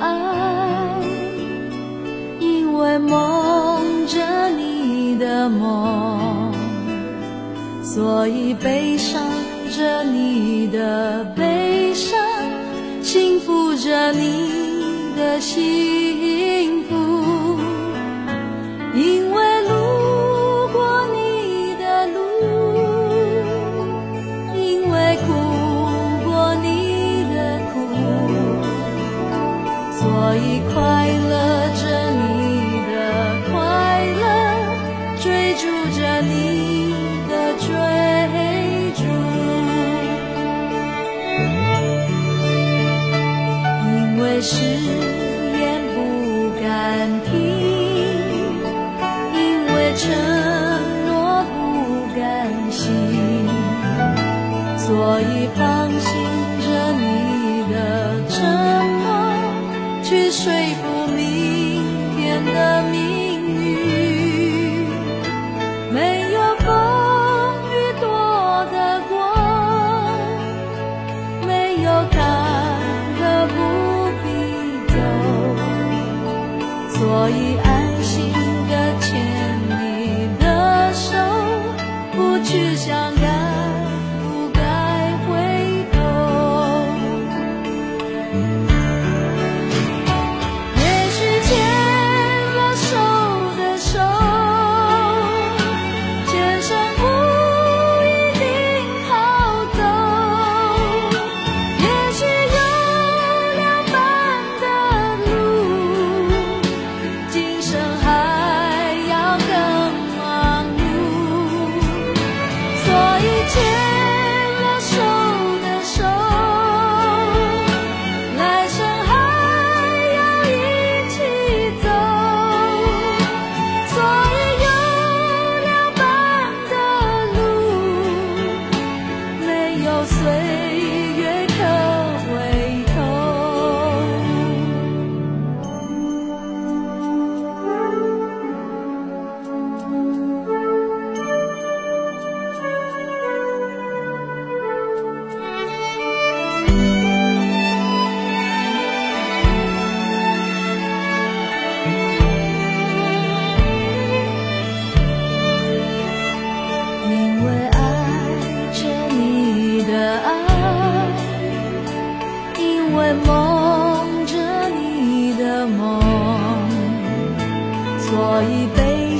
爱，因为梦着你的梦，所以悲伤着你的悲伤，幸福着你的幸福。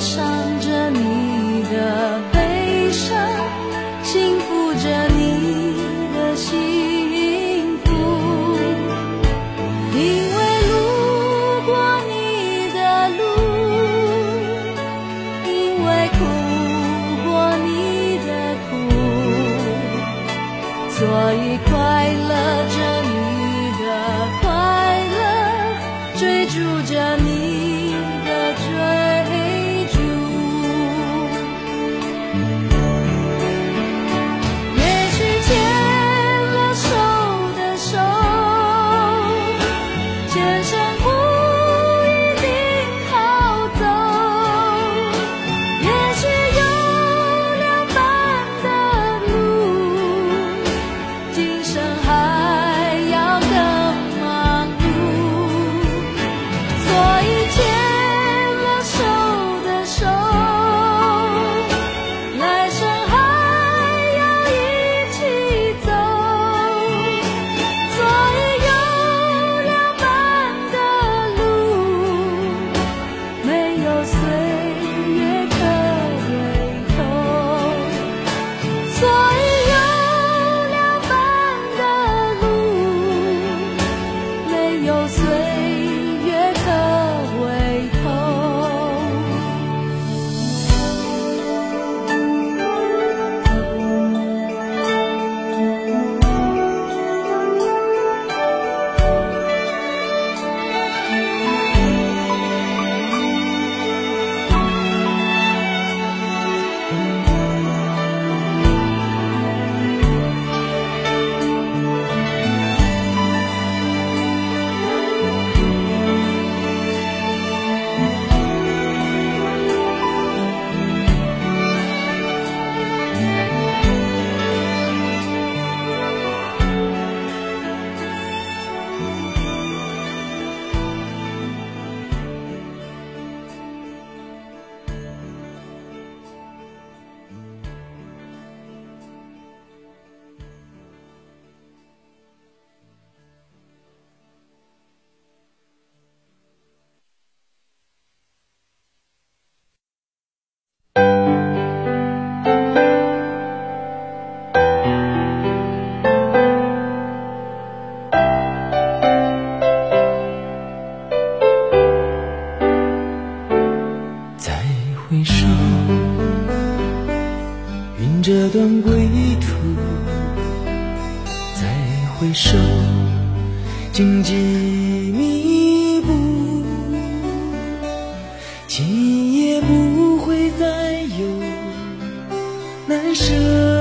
想着你的有罪。回首荆棘密布今夜不会再有难舍。